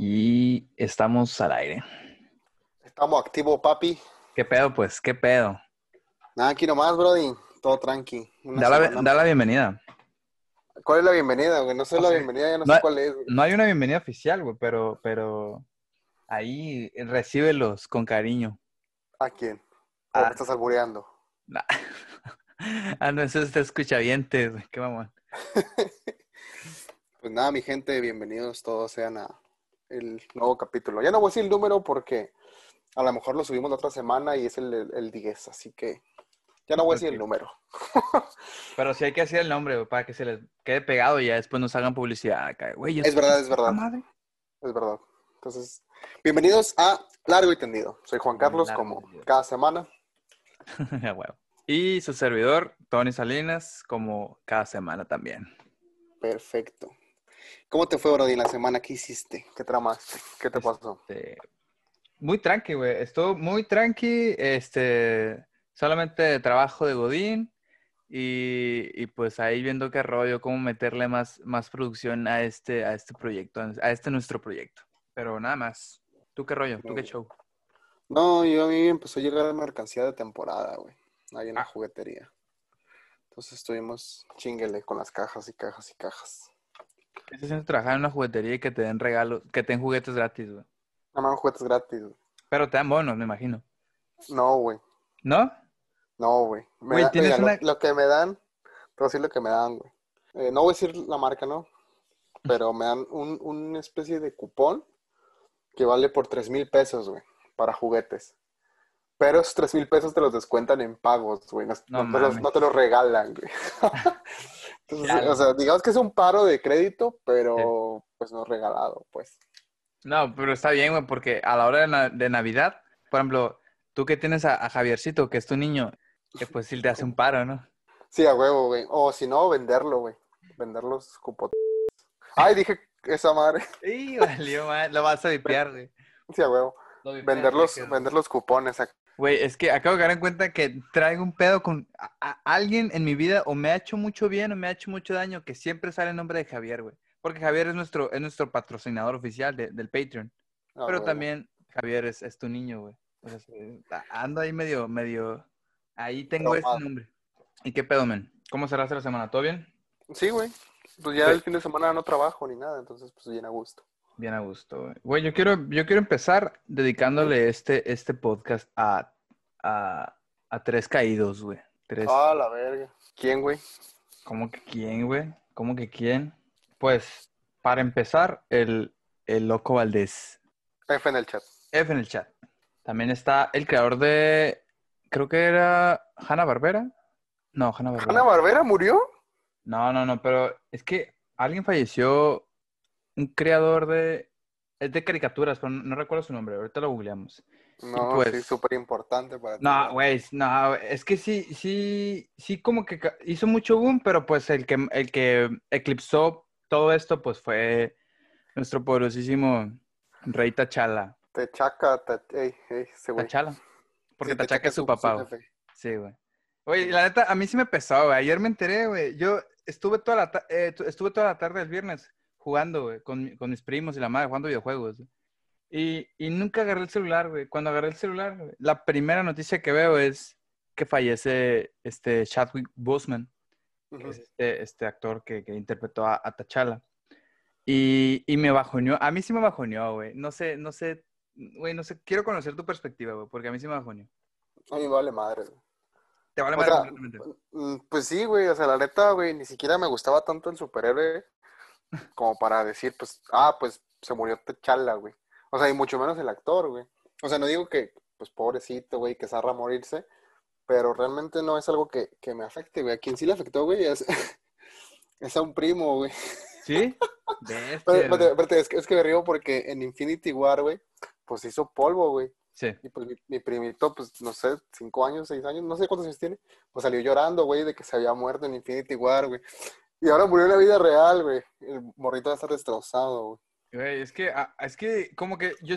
Y estamos al aire. Estamos activos, papi. ¿Qué pedo, pues? ¿Qué pedo? Nada, aquí nomás, Brody. Todo tranqui. Da la, da la bienvenida. ¿Cuál es la bienvenida, güey? No sé la bienvenida, ya no, No- sé cuál es, güey. No hay una bienvenida oficial, güey, pero, pero ahí recíbelos con cariño. ¿A quién? ¿O Ah. estás albureando? Nah. ah, no, eso está escuchavientes, güey. Qué mamón. Pues nada, mi gente, bienvenidos todos sean a el nuevo capítulo. Ya no voy a decir el número porque a lo mejor lo subimos la otra semana y es el, el, el 10, así que ya no voy a decir el número. Pero sí hay que hacer el nombre, para que se les quede pegado y ya después nos hagan publicidad acá. Güey, Es verdad, es verdad. madre. Es verdad. Entonces, bienvenidos a Largo y Tendido. Soy Juan Carlos, Largo como cada semana. Y su servidor, Tony Salinas, como cada semana también. Perfecto. ¿Cómo te fue, Brody, en la semana? ¿Qué hiciste? ¿Qué tramaste? ¿Qué te pasó? Este, muy tranqui, güey. Estuvo muy tranqui. Este, solamente trabajo de Godín. Y, y pues ahí viendo qué rollo, cómo meterle más, más producción a este, a este proyecto, a este nuestro proyecto. Pero nada más. ¿Tú qué rollo? ¿Tú qué show? No, yo a mí empezó a llegar mercancía de temporada, güey. Ahí en la Ah. juguetería. Entonces estuvimos chinguele con las cajas y cajas y cajas. ¿Qué se siente trabajar en una juguetería y que te den regalos, que te den juguetes gratis, güey? Nada más juguetes gratis, güey. Pero te dan bonos, me imagino. No, güey. ¿No? No, güey. Me Güey, da- tienes mira, lo- una- lo, que me dan, a decir lo que me dan, güey. Eh, no voy a decir la marca, ¿no? Pero me dan un, una especie de cupón que vale por tres mil pesos, güey, para juguetes. Pero esos tres mil pesos te los descuentan en pagos, güey. No, No no te los, no te los regalan, güey. Entonces, o sea, digamos que es un paro de crédito, pero pues no regalado, pues. No, pero está bien, güey, porque a la hora de, na- de Navidad, por ejemplo, tú que tienes a, a Javiercito, que es tu niño, que pues sí te hace un paro, ¿no? Sí, a huevo, güey. O si no, venderlo, güey. Vender los cupos. Ay, dije esa madre. Y valió, man, lo vas a vipear, güey. Sí, a huevo. Vender los, vender los cupones. ac- Güey, es que acabo de caer en cuenta que traigo un pedo con a- a- alguien en mi vida o me ha hecho mucho bien o me ha hecho mucho daño que siempre sale el nombre de Javier, güey. Porque Javier es nuestro, es nuestro patrocinador oficial de- del Patreon. a Pero también Javier es, es tu niño, güey. O sea, ando ahí medio, medio... Ahí tengo ese Traumado. nombre. ¿Y qué pedo, men? ¿Cómo cerraste la semana? ¿Todo bien? Sí, güey. Pues ya Sí. el fin de semana no trabajo ni nada, entonces pues bien a gusto. Bien a gusto, güey. Yo quiero, yo quiero empezar dedicándole este, este podcast a, a, a tres caídos, güey. Tres... Ah, la verga. ¿Quién, güey? ¿Cómo que quién, güey? ¿Cómo que quién? Pues, para empezar, el, el Loco Valdés. F en el chat. F en el chat. También está el creador de... Creo que era Hanna Barbera. No, Hanna Barbera. ¿Ana Barbera murió? No, no, no, pero es que alguien falleció, un creador de... Es de caricaturas, pero no, no recuerdo su nombre, ahorita lo googleamos. No, pues- sí, súper importante para ti. No, güey, no, es que sí, sí, sí como que hizo mucho boom, pero pues el que, el que eclipsó todo esto, pues fue nuestro poderosísimo Rey Tachala. Techaca, ta- ey, ey, ese güey. Tachala. Porque Sí, Tachaca es su papá, güey. Sí, güey. Oye, la neta, a mí sí me pesó, güey. Ayer me enteré, güey. Yo estuve toda la, eh, tu- estuve toda la tarde del viernes jugando, güey, con, con mis primos y la madre, jugando videojuegos. Y, y nunca agarré el celular, güey. Cuando agarré el celular, güey, la primera noticia que veo es que fallece este Chadwick Boseman, que Ujú. es este, este actor que, que interpretó a, a T'Challa. Y, y me bajoneó. A mí sí me bajoneó, güey. No sé, no sé, güey, no sé. Quiero conocer tu perspectiva, güey, porque a mí sí me bajoneó. A mí me vale madre, güey. Te vale O madre sea, completamente. mm, pues sí, güey, o sea, la neta, güey, ni siquiera me gustaba tanto el superhéroe como para decir, pues, ah, pues se murió T'Challa, güey. O sea, y mucho menos el actor, güey. O sea, no digo que, pues, pobrecito, güey, que zarra morirse, pero realmente no es algo que, que me afecte, güey. A quien sí le afectó, güey, es, es a un primo, güey. ¿Sí? Pero, es que, es que me río porque en Infinity War, güey, pues hizo polvo, güey. Sí. Y pues mi, mi primito, pues no sé, cinco años, seis años, no sé cuántos años tiene, pues salió llorando, güey, de que se había muerto en Infinity War, güey. Y ahora murió en la vida real, güey. El morrito va a estar destrozado, güey. Es que, ah, es que como que yo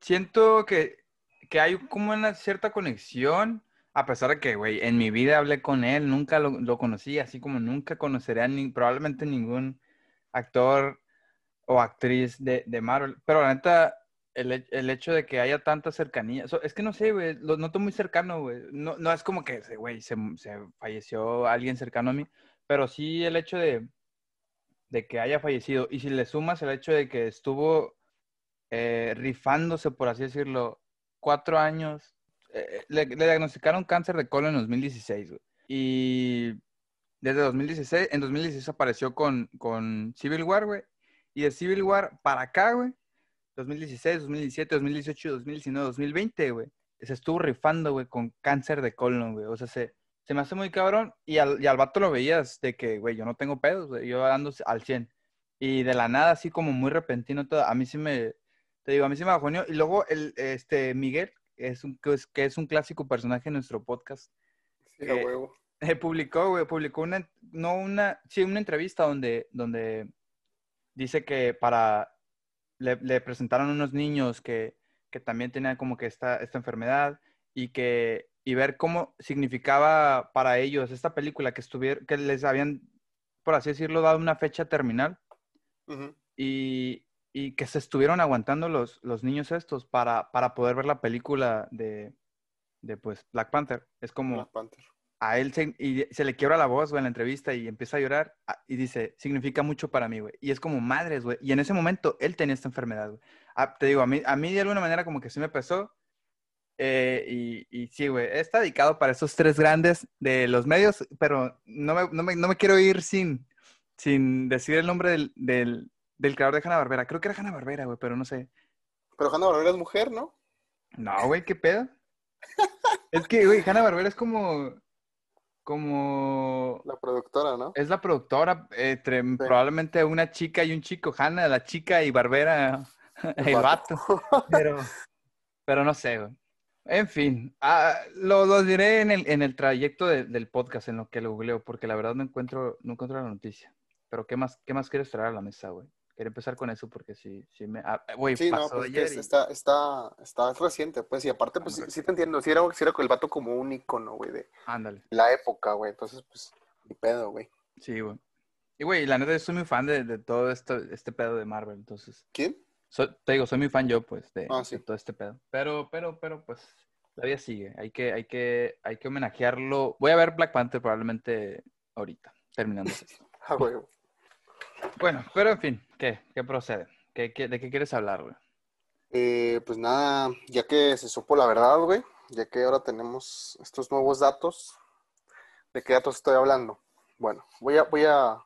siento que, que hay como una cierta conexión, a pesar de que, güey, en mi vida hablé con él, nunca lo, conocí, así como nunca conoceré ni- probablemente ningún actor o actriz de, de Marvel. Pero la neta, el, el hecho de que haya tanta cercanía, so- es que no sé, güey, lo noto muy cercano, güey. No, no es como que, güey, se, se falleció alguien cercano a mí, pero sí el hecho de, que haya fallecido. Y si le sumas el hecho de que estuvo eh, rifándose, por así decirlo, cuatro años, eh, le, le diagnosticaron cáncer de colon en 2016, güey. Y desde 2016, en 2016 apareció con, con Civil War, güey. Y de Civil War para acá, güey, 2016, 2017, 2018, 2019, 2020, güey. Se estuvo rifando, güey, con cáncer de colon, güey. O sea, se, se me hace muy cabrón. Y al, y al vato lo veías de que, güey, yo no tengo pedos, güey. Yo ando al 100. Y de la nada, así como muy repentino todo. A mí sí me, te digo, a mí sí me bajoneó. Y luego, el, este, Miguel, es un, que, es, que es un clásico personaje en nuestro podcast, Sí, Eh, huevo. eh, publicó, güey, publicó una, no una, sí, una entrevista donde, donde dice que para, le, le presentaron unos niños que, que también tenían como que esta, esta enfermedad y que, y ver cómo significaba para ellos esta película que estuvieron, que les habían, por así decirlo, dado una fecha terminal y, y que se estuvieron aguantando los, los niños estos para, para poder ver la película de, de pues Black Panther. Es como Black Panther. a él se, y se le quiebra la voz, güey, en la entrevista y empieza a llorar ah, y dice, significa mucho para mí, güey. Y es como madres, güey. Y en ese momento él tenía esta enfermedad, güey. Ah, te digo, a mí, a mí de alguna manera como que sí me pesó. Eh, y, y sí, güey, está dedicado para esos tres grandes de los medios, pero no me, no me, no me quiero ir sin, sin decir el nombre del, del, del creador de Hanna-Barbera. Creo que era Hanna-Barbera, güey, pero no sé. Pero Hanna Barbera es mujer, ¿no? No, güey, ¿qué pedo? es que, güey, Hanna-Barbera es como... Como La productora, ¿no? Es la productora, entre probablemente una chica y un chico, Hanna, la chica y Barbera, el, vato. Pero, pero no sé, güey. En fin, ah, lo, lo diré en el, en el trayecto de- del podcast, en lo que lo googleo, porque la verdad no encuentro, no encuentro la noticia. Pero ¿qué más, qué más quieres traer a la mesa, güey? Quería empezar con eso porque sí, sí me... ah, Sí, no, pues es que ayer es- y- está, está, está reciente, pues, y aparte, pues, sí, sí te entiendo, sí era, sí era el vato como un icono, güey, de Ándale. la época, güey, entonces, pues, ni pedo, güey. Sí, güey. Y, güey, la neta, yo soy muy fan de, de todo esto, este pedo de Marvel, entonces... ¿Quién? Soy- te digo, soy muy fan yo, pues, de, Ah, de todo este pedo. Pero, pero, pero, pues, la vida sigue. Hay que, hay que, hay que homenajearlo. Voy a ver Black Panther probablemente ahorita, terminando esto. Ah, güey. Bueno, pero en fin, ¿qué? ¿Qué procede? ¿Qué, qué- de qué quieres hablar, güey? Eh, pues nada, ya que se supo la verdad, güey, ya que ahora tenemos estos nuevos datos, ¿de qué datos estoy hablando? Bueno, voy a, voy a,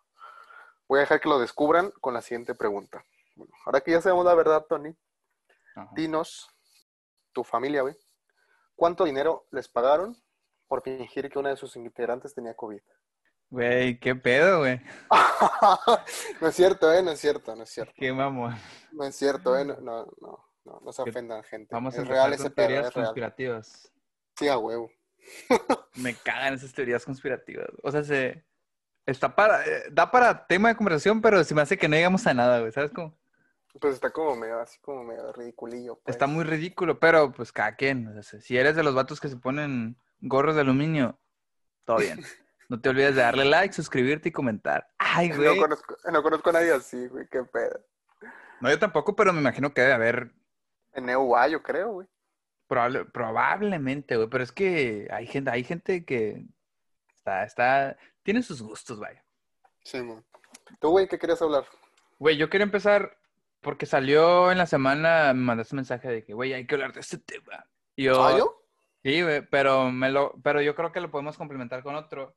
voy a dejar que lo descubran con la siguiente pregunta. Bueno, ahora que ya sabemos la verdad, Tony, Ajá. dinos, tu familia, güey, ¿cuánto dinero les pagaron por fingir que una de sus integrantes tenía COVID? Güey, ¿qué pedo, güey? no es cierto, eh, no es cierto, no es cierto. Qué mamón. No es cierto, eh, no, no, no, no, no se ofendan, gente. Vamos a es real ese pedo, teorías real. conspirativas. Sí, a huevo. Me cagan esas teorías conspirativas. O sea, se... Está para... eh, Da para tema de conversación, pero se me hace que no llegamos a nada, güey. ¿Sabes cómo? Pues está como medio, así como medio ridiculillo. Pues. Está muy ridículo, pero pues cada quien. o sea, si eres de los vatos que se ponen gorros de aluminio, todo bien. No te olvides de darle like, suscribirte y comentar. Ay, No güey. conozco, no conozco a nadie así, güey, qué pedo. No, yo tampoco, pero me imagino que debe haber En EUA, yo creo, güey. probable- probablemente, güey. Pero es que hay gente, hay gente que está, está, tiene sus gustos, vaya. Sí, man. ¿Tú, güey, qué querías hablar? Güey, yo quería empezar porque salió en la semana, me mandaste un mensaje de que, güey, hay que hablar de este tema. Y yo, ¿Ah, yo? Sí, güey, pero, me lo, pero yo creo que lo podemos complementar con otro.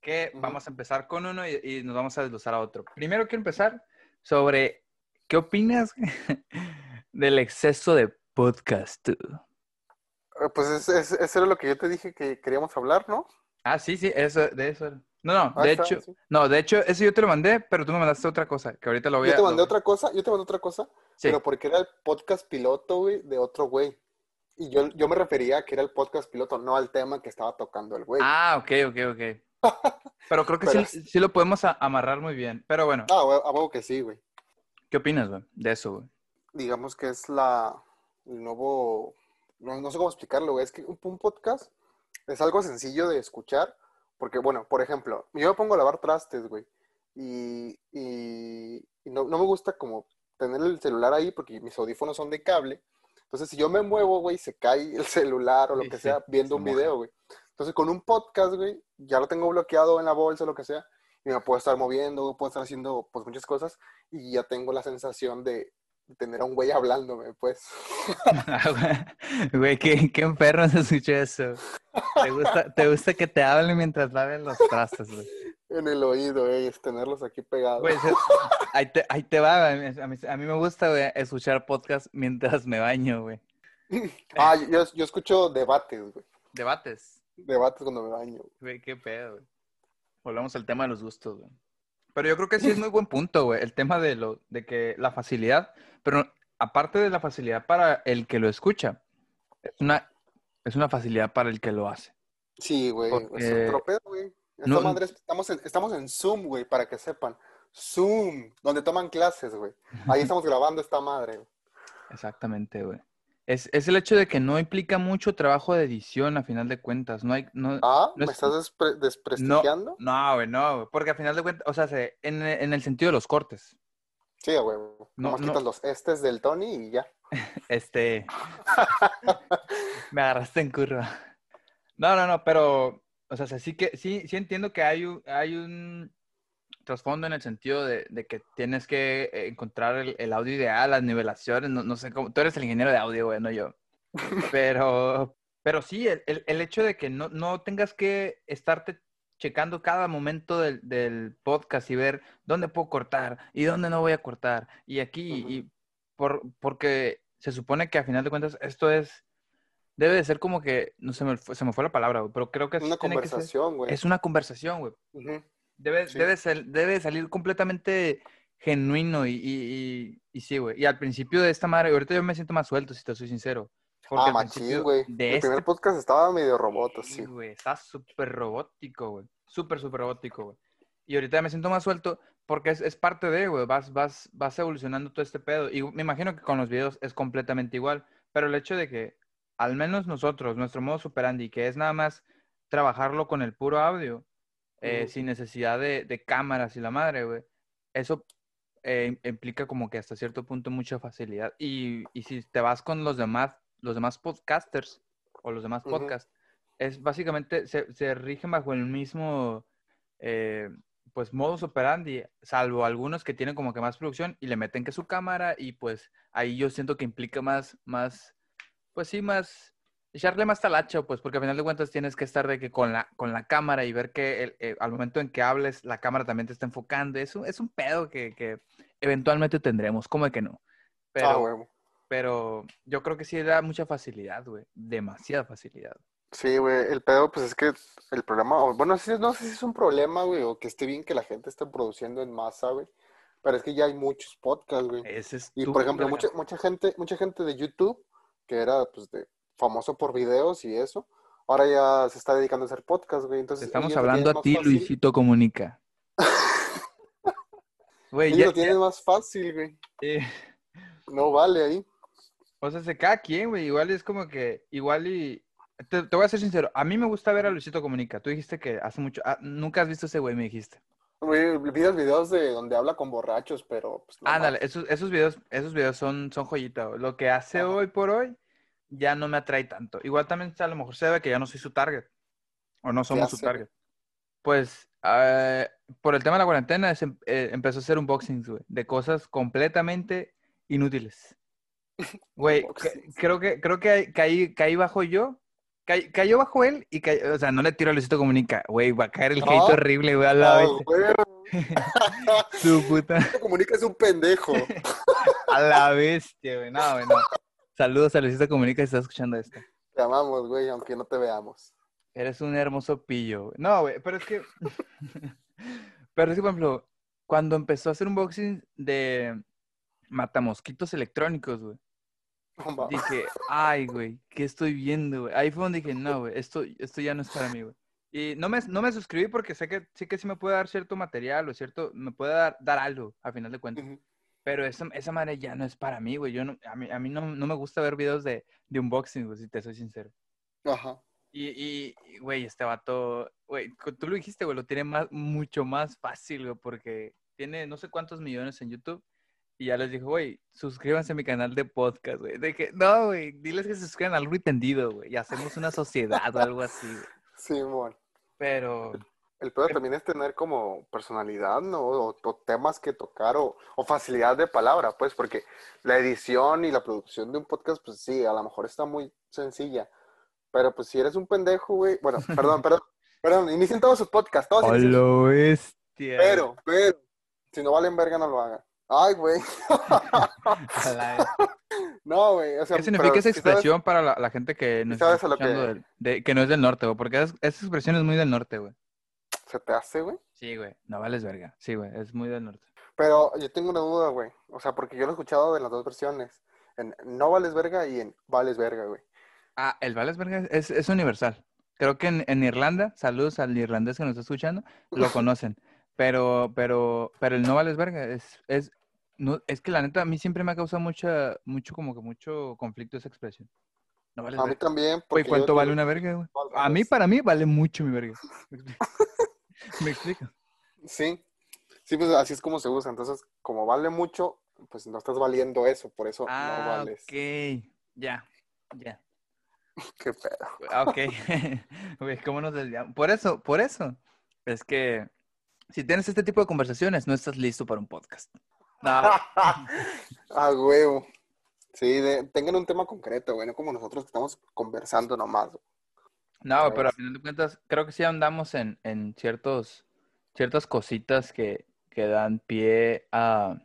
Que vamos a empezar con uno y, y nos vamos a desglosar a otro. Primero quiero empezar sobre qué opinas del exceso de podcast. tú? Eh, Pues es- es- eso era lo que yo te dije que queríamos hablar, ¿no? Ah, sí, sí, eso, de eso. No, no, Ah, de está, hecho, sí. no, de hecho, eso yo te lo mandé, pero tú me mandaste otra cosa, que ahorita lo voy a... Yo te mandé otra cosa, yo te mandé otra cosa, Sí. pero porque era el podcast piloto, güey, de otro güey. Y yo, yo me refería a que era el podcast piloto, no al tema que estaba tocando el güey. Ah, ok, ok, ok. Pero creo que Pero- sí, sí lo podemos a- amarrar muy bien. Pero bueno, Ah, güey, a huevo que sí, güey. ¿qué opinas, güey, de eso, güey? digamos que es la el nuevo, no, no sé cómo explicarlo, güey, es que un, un podcast es algo sencillo de escuchar, porque bueno, por ejemplo, yo me pongo a lavar trastes, güey, y, y, y no, no me gusta como tener el celular ahí porque mis audífonos son de cable. Entonces, si yo me muevo, güey, se cae el celular o lo Sí, que sea viendo se un moja. video, güey. Entonces, con un podcast, güey, ya lo tengo bloqueado en la bolsa o lo que sea, y me puedo estar moviendo, puedo estar haciendo, pues, muchas cosas, y ya tengo la sensación de tener a un güey hablándome, pues. Güey, qué, qué enfermo se escuchó eso. ¿Te gusta, te gusta que te hablen mientras laven los trastes, güey. en el oído, güey, es tenerlos aquí pegados. Güey, ahí, te, ahí te va, güey. A mí, a mí me gusta, güey, escuchar podcast mientras me baño, güey. Ah, yo, yo escucho debates, güey. Debates. Debates cuando me baño. Güey, qué pedo, güey. Volvamos al tema de los gustos, güey. Pero yo creo que sí es muy buen punto, güey. El tema de lo, de que la facilidad, pero aparte de la facilidad para el que lo escucha, es una, es una facilidad para el que lo hace. Sí, güey, es otro pedo, güey. Esta No- estamos, en, estamos en Zoom, güey, para que sepan. Zoom, donde toman clases, güey. Ahí estamos grabando esta madre. güey. Exactamente, güey. Es, es el hecho de que no implica mucho trabajo de edición a final de cuentas. No hay, no, Ah, No ¿me es- estás despre- desprestigiando? no, güey, no, güey. Porque a final de cuentas, o sea, se- en, en el sentido de los cortes. Sí, güey. No, quitas los estes del Tony y ya. Este. me agarraste en curva. No, no, no, pero. O sea, sí que sí, sí entiendo que hay un, hay un trasfondo en el sentido de, de que tienes que eh, encontrar el, el audio ideal, las nivelaciones, no, no sé cómo. Tú eres el ingeniero de audio, güey, no yo. Pero, pero sí, el, el- hecho de que no, no tengas que estarte checando cada momento del, del podcast y ver dónde puedo cortar y dónde no voy a cortar. Y aquí, y por, porque se supone que a final de cuentas esto es, debe de ser como que, no se me fue, se me fue la palabra, güey, pero creo que Una que ser- conversación, güey. es una conversación, güey. Ujú. Debe, Sí. debe, debe salir completamente genuino y, y, y, y sí, güey. Y al principio de esta madre, ahorita yo me siento más suelto, si te soy sincero. Porque Ah, machín, güey. El este primer podcast estaba medio robot, Sí, güey, está súper robótico, güey. Súper, súper robótico, güey. Y ahorita me siento más suelto porque es, es parte de, güey, vas, vas, vas evolucionando todo este pedo. Y me imagino que con los videos es completamente igual. Pero el hecho de que, al menos nosotros, nuestro modo superandi, que es nada más trabajarlo con el puro audio, eh, sin necesidad de, de cámaras y la madre, güey, eso eh, implica como que hasta cierto punto mucha facilidad. Y, y si te vas con los demás, los demás podcasters o los demás Ujú. podcasts, es básicamente, se, se rigen bajo el mismo, eh, pues, modus operandi, salvo algunos que tienen como que más producción y le meten que su cámara y pues ahí yo siento que implica más, más, pues sí, más, echarle más talacho, pues, porque al final de cuentas tienes que estar de que con la, con la cámara y ver que el- eh, al momento en que hables, la cámara también te está enfocando. Es un, es un pedo que, que eventualmente tendremos, como de que no. Pero, Ah, güey. pero yo creo que sí da mucha facilidad, güey. Demasiada facilidad. Sí, güey, el pedo, pues es que el problema, o- bueno, sí, no sé si es un problema, güey, o que esté bien que la gente esté produciendo en masa, güey, pero es que ya hay muchos podcasts, güey. Ese es Y por ejemplo, mucha, mucha gente, mucha gente de YouTube, que era pues de famoso por videos y eso, ahora ya se está dedicando a hacer podcast, güey. Entonces, estamos hablando a ti, fácil. Luisito Comunica. Güey, Ellos ya, lo tienen más fácil, güey. eh, No vale ahí. O sea, se cada quien, güey. Igual es como que, igual y... Te, te voy a ser sincero, a mí me gusta ver a Luisito Comunica. Tú dijiste que hace mucho... ah, nunca has visto ese güey, me dijiste. Güey, vi los videos de donde habla con borrachos, pero pues no Ándale, esos, esos videos, esos videos son, son joyita. güey. Lo que hace Ajá. hoy por hoy ya no me atrae tanto. Igual también a lo mejor se ve que ya no soy su target. O no somos su target. Pues, eh, por el tema de la cuarentena, es em- eh, empezó a hacer unboxings, güey, de cosas completamente inútiles. Güey, que- creo que, creo que caí, caí bajo yo. Caí- cayó bajo él y cayó, o sea, no le tiro a Luisito Comunica. Güey, va a caer el hate No. horrible, güey, al lado. Güey, Su puta. Comunica es un pendejo. A la bestia, güey. No, güey, no. Saludos a Luisito Comunica si estás escuchando esto. Te amamos, güey, aunque no te veamos. Eres un hermoso pillo. No, güey, pero es que. pero es que, por ejemplo, cuando empezó a hacer unboxing de matamosquitos electrónicos, güey, dije, ay, güey, ¿qué estoy viendo, güey? Ahí fue donde dije, no, güey, esto, esto ya no es para mí, güey. Y no me, no me suscribí porque sé que sí que sí me puede dar cierto material o cierto, me puede dar, dar algo, a final de cuentas. Pero esa, esa madre ya no es para mí, güey. Yo no, a mí, a mí no, no me gusta ver videos de, de unboxing, güey, si te soy sincero. Ajá. Y, y, güey, este vato, güey, tú lo dijiste, güey, lo tiene más, mucho más fácil, güey, porque tiene no sé cuántos millones en YouTube Y ya les dijo, güey, suscríbanse a mi canal de podcast, güey. De que, no, güey, diles que se suscriban al algo entendido, güey. Y hacemos una sociedad o algo así, güey. Sí, mon. Pero, El peor también es tener como personalidad, ¿no? O, o temas que tocar o, o facilidad de palabra, pues, porque la edición y la producción de un podcast, pues sí, a lo mejor está muy sencilla. Pero pues si eres un pendejo, güey. Bueno, perdón, perdón, perdón, inicien todos sus podcasts, todos lo bestia. Pero, pero, si no valen verga, no lo hagan. Ay, güey. No, güey. O sea, ¿Qué significa esa sabes- expresión para la, la gente que no está sabes a lo que- escuchando del- de- que no es del norte, güey? Porque es- esa expresión es muy del norte, güey. ¿Se te hace, güey? Sí, güey. No vales verga. Sí, güey. Es muy del norte. Pero yo tengo una duda, güey. O sea, porque yo lo he escuchado en las dos versiones. En no vales verga y en vales verga, güey. Ah, el vales verga es, es universal. Creo que en, en Irlanda, saludos al irlandés que nos está escuchando, lo conocen. Pero, pero, pero el no vales verga es, es, no, es que la neta a mí siempre me ha causado mucha, mucho, como que mucho conflicto esa expresión. No vales A mí verga. también. Güey, porque yo ¿cuánto vale una verga, güey? A mí, para mí, vale mucho mi verga. ¿Me explico? Sí. Sí, pues así es como se usa. Entonces, como vale mucho, pues no estás valiendo eso. Por eso no Ah, vales. ok. Ya, ya. Qué pedo. Ah, Ok. Güey, ¿cómo nos desviamos? Por eso, por eso. Es que si tienes este tipo de conversaciones, no estás listo para un podcast. No, A huevo. Sí, de- tengan un tema concreto, güey. No como nosotros que estamos conversando nomás. No, pero a final de cuentas, creo que sí andamos en, en ciertos, ciertas cositas que, que dan pie a,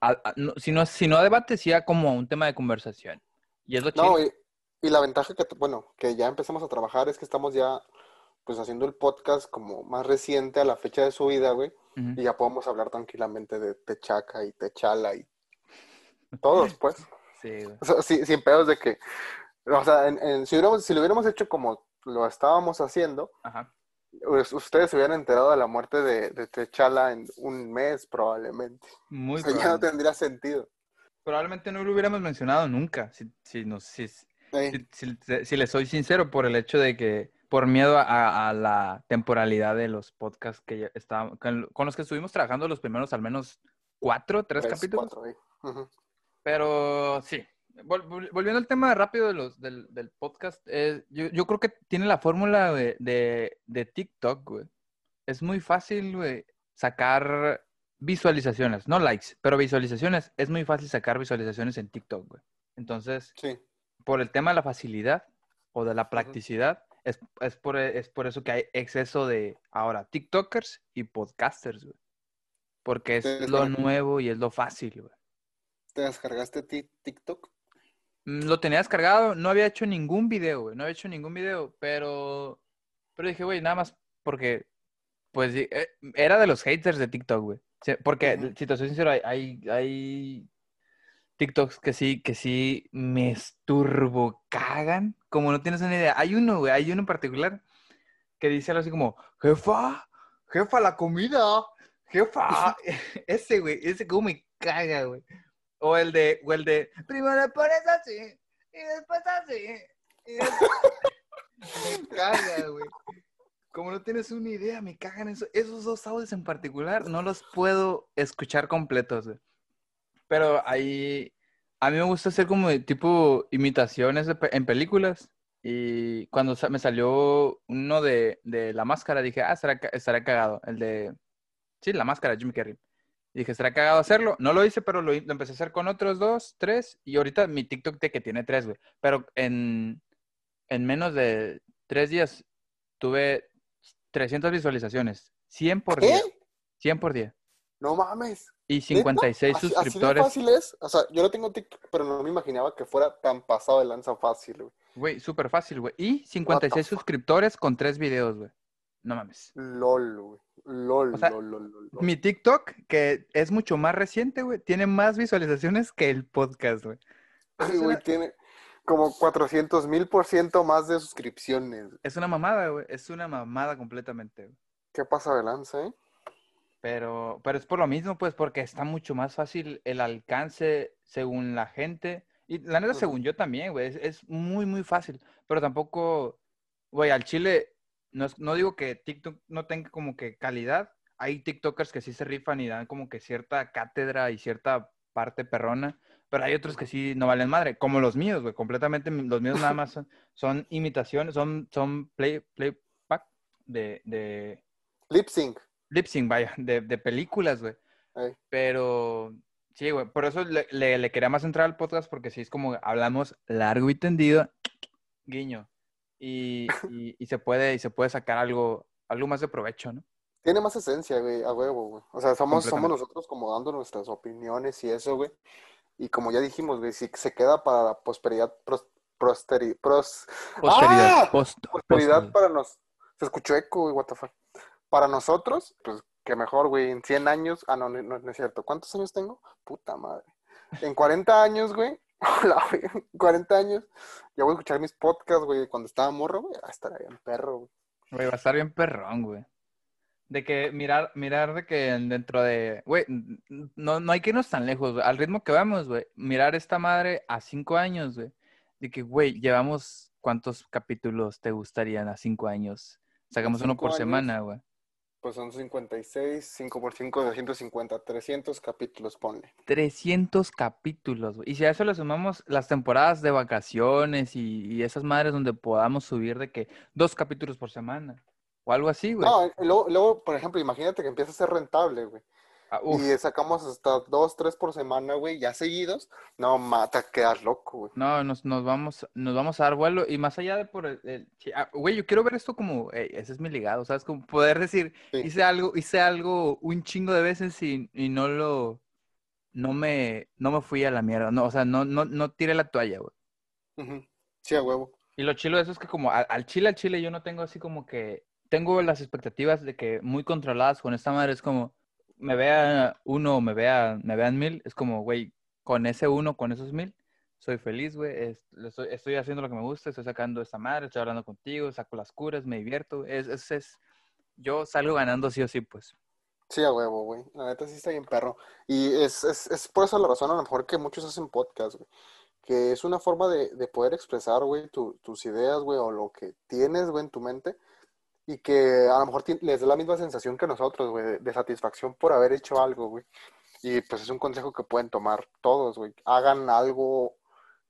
a- a- no, si, no, si no a debate, sí a como un tema de conversación. Y es lo chido. No, y, y la ventaja que, bueno, que ya empezamos a trabajar es que estamos ya, pues, haciendo el podcast como más reciente a la fecha de su vida, güey. Y ya podemos hablar tranquilamente de Techaca y Techala y todos, pues. Sí, güey. O sea, sí- sin pedos de que, o sea, en- en- si, hubiéramos, si lo hubiéramos hecho como lo estábamos haciendo, Ajá. pues, ustedes se hubieran enterado de la muerte de, de Techala en un mes probablemente. Muy O sea, ya no tendría sentido. Probablemente no lo hubiéramos mencionado nunca, si, si, nos, si, Eh, si, si- si le soy sincero, por el hecho de que, por miedo a, a la temporalidad de los podcasts que ya estábamos, con, con los que estuvimos trabajando los primeros al menos cuatro, tres, tres, capítulos. cuatro. Ujú. Pero sí, volviendo al tema rápido de los, del, del podcast, eh, yo, yo creo que tiene la fórmula de, de, de TikTok, güey. Es muy fácil, güey, sacar visualizaciones, no likes, pero visualizaciones. Es muy fácil sacar visualizaciones en TikTok, güey. Entonces, Sí. por el tema de la facilidad o de la practicidad, es, es, por, es por eso que hay exceso de ahora TikTokers y podcasters, güey. Porque es lo nuevo y es lo fácil, güey. ¿Te descargaste ti- TikTok? Mm, Lo tenía descargado, no había hecho ningún video, güey, no había hecho ningún video, pero, pero dije, güey, nada más porque, pues, eh, era de los haters de TikTok, güey. Porque, si te soy sincero, hay, hay, hay TikToks que sí, que sí me esturbo cagan, como no tienes una idea. Hay uno, güey, hay uno en particular que dice algo así como, jefa, jefa, la comida, jefa, ese, güey, ese como me caga, güey. O el de, o el de, primero pones así, y después así, y me caga, güey. Como no tienes una idea, me cagan eso. Esos dos audios en particular, no los puedo escuchar completos. Pero ahí, a mí me gusta hacer como tipo imitaciones pe- en películas. Y cuando me salió uno de, de La Máscara, dije, ah, estará, estará cagado. El de, sí, La Máscara, Jimmy Carrey. Dije, estará cagado hacerlo. No lo hice, pero lo, lo empecé a hacer con otros dos, tres. Y ahorita mi TikTok de que tiene tres, güey. Pero en, en menos de tres días tuve 300 visualizaciones. 100 por ¿Qué? día. 100 por día. No mames. Y ¿Neta? 56 Así, así de suscriptores. fácil es. O sea, yo no tengo TikTok, pero no me imaginaba que fuera tan pasado de lanza fácil, güey. Güey, súper fácil, güey. Y 56 fuck? suscriptores con tres videos, güey. No mames. LOL, güey. LOL, O sea, LOL, LOL, LOL. Mi TikTok, que es mucho más reciente, güey, tiene más visualizaciones que el podcast, güey. Ay, güey, tiene como 400 mil por ciento más de suscripciones. Es una mamada, güey. Es una mamada completamente, güey. ¿Qué pasa de lanza, eh? Pero, pero es por lo mismo, pues, porque está mucho más fácil el alcance según la gente. Y la neta, según yo también, güey, es, es muy, muy fácil. Pero tampoco, güey, al chile, no, es- no digo que TikTok no tenga como que calidad. Hay TikTokers que sí se rifan y dan como que cierta cátedra y cierta parte perrona, pero hay otros que sí no valen madre, como los míos, güey, completamente, los míos nada más son, son imitaciones, son, son play, playback de, de... Lip sync. Lip sync, vaya, de, de películas, güey. Ey. Pero sí, güey, por eso le, le, le quería más entrar al podcast, porque sí es como hablamos largo y tendido, guiño, y, y, y se puede, y se puede sacar algo, algo más de provecho, ¿no? Tiene más esencia, güey, a huevo, güey. O sea, somos, somos nosotros como dando nuestras opiniones y eso, güey. Y como ya dijimos, güey, si se queda para la prosperidad, pros, prosteri- pros- Posteridad, ¡Ah! post, prosperidad post- para nos... Se escuchó eco, güey, what the fuck. Para nosotros, pues, que mejor, güey, en 100 años... Ah, no, no, no es cierto. ¿Cuántos años tengo? Puta madre. En 40 años, güey, hola, güey, en 40 años, ya voy a escuchar mis podcasts, güey, cuando estaba morro, güey, a estar ahí en perro, güey. Güey, va a estar bien perrón, güey. De que mirar, mirar de que dentro de, güey, no, no hay que irnos tan lejos, güey. Al ritmo que vamos, güey. Mirar esta madre a cinco años, güey. De que, güey, llevamos, ¿cuántos capítulos te gustarían a cinco años? Sacamos uno por años? semana, güey. Pues son 56, 5 por 5, 250, 300 capítulos, ponle. 300 capítulos, güey. Y si a eso le sumamos las temporadas de vacaciones y, y esas madres donde podamos subir de que dos capítulos por semana. O algo así, güey. No, luego, luego, por ejemplo, imagínate que empieza a ser rentable, güey. Ah. Y sacamos hasta dos, tres por semana, güey, ya seguidos. No, mata, quedas loco, güey. No, nos, nos vamos, nos vamos a dar vuelo y más allá de por el, ah, güey, yo quiero ver esto como, ese es mi legado, ¿sabes? Como poder decir, Sí. hice algo, hice algo un chingo de veces y, y no lo, no me, no me fui a la mierda, no, o sea, no, no, no tiré la toalla, güey. Sí, a huevo. Y lo chilo de eso es que como al, al chile, al chile, yo no tengo así como que, tengo las expectativas de que muy controladas con esta madre, es como, me vea uno me vea, me vean mil, es como, güey, con ese uno, con esos mil, soy feliz, güey, estoy, estoy haciendo lo que me gusta, estoy sacando esta madre, estoy hablando contigo, saco las curas, me divierto, es, es, es, yo salgo ganando sí o sí, pues. Sí, a huevo, güey. La neta sí está bien perro. Y es, es, es por eso la razón a lo mejor que muchos hacen podcast, güey. Que es una forma de, de poder expresar, güey, tu- tus ideas, güey, o lo que tienes, güey, en tu mente. Y que a lo mejor les da la misma sensación que nosotros, güey, de, de satisfacción por haber hecho algo, güey. Y pues es un consejo que pueden tomar todos, güey. Hagan algo